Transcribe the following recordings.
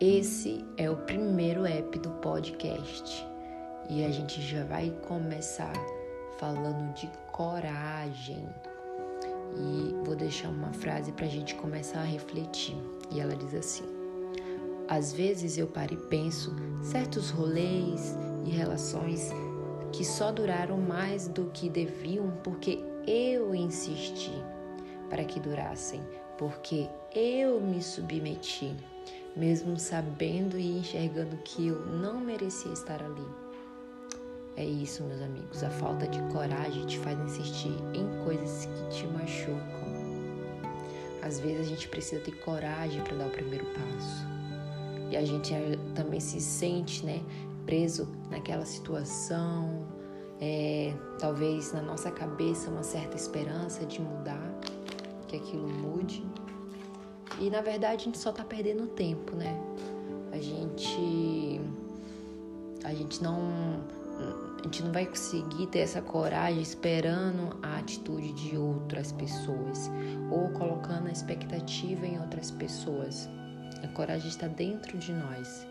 Esse é o primeiro app do podcast e a gente já vai começar falando de coragem. E vou deixar uma frase para a gente começar a refletir. E ela diz assim: Às vezes eu paro e penso certos rolês e relações que só duraram mais do que deviam porque eu insisti para que durassem, porque eu me submeti mesmo sabendo e enxergando que eu não merecia estar ali. É isso, meus amigos. A falta de coragem te faz insistir em coisas que te machucam. Às vezes a gente precisa ter coragem para dar o primeiro passo. E a gente também se sente, né, preso naquela situação. É, talvez na nossa cabeça uma certa esperança de mudar, que aquilo mude. E na verdade a gente só tá perdendo tempo, né? A gente a gente não a gente não vai conseguir ter essa coragem esperando a atitude de outras pessoas ou colocando a expectativa em outras pessoas. A coragem está dentro de nós.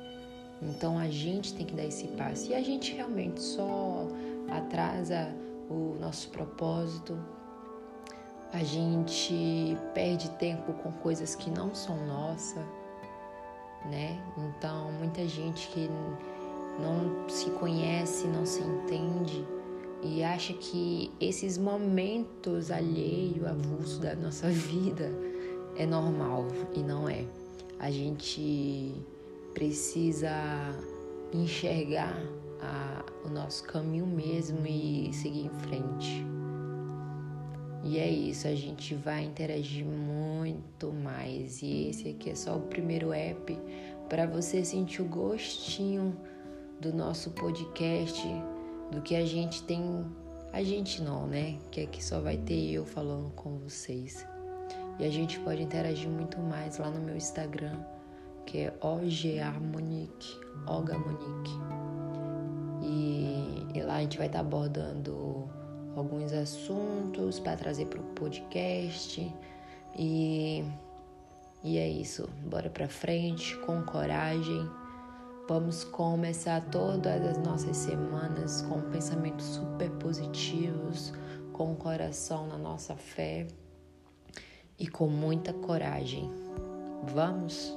Então a gente tem que dar esse passo. E a gente realmente só atrasa o nosso propósito, a gente perde tempo com coisas que não são nossa, né? Então, muita gente que não se conhece, não se entende e acha que esses momentos alheio, avulso da nossa vida é normal e não é. A gente precisa enxergar a, o nosso caminho mesmo e seguir em frente. E é isso, a gente vai interagir muito mais. E esse aqui é só o primeiro app para você sentir o gostinho do nosso podcast, do que a gente tem. A gente não, né? Que aqui só vai ter eu falando com vocês. E a gente pode interagir muito mais lá no meu Instagram, que é OGAMonique, Olga Monique. E, e lá a gente vai estar tá abordando alguns assuntos para trazer para o podcast. E, e é isso. Bora para frente com coragem. Vamos começar todas as nossas semanas com pensamentos super positivos, com o coração na nossa fé e com muita coragem. Vamos?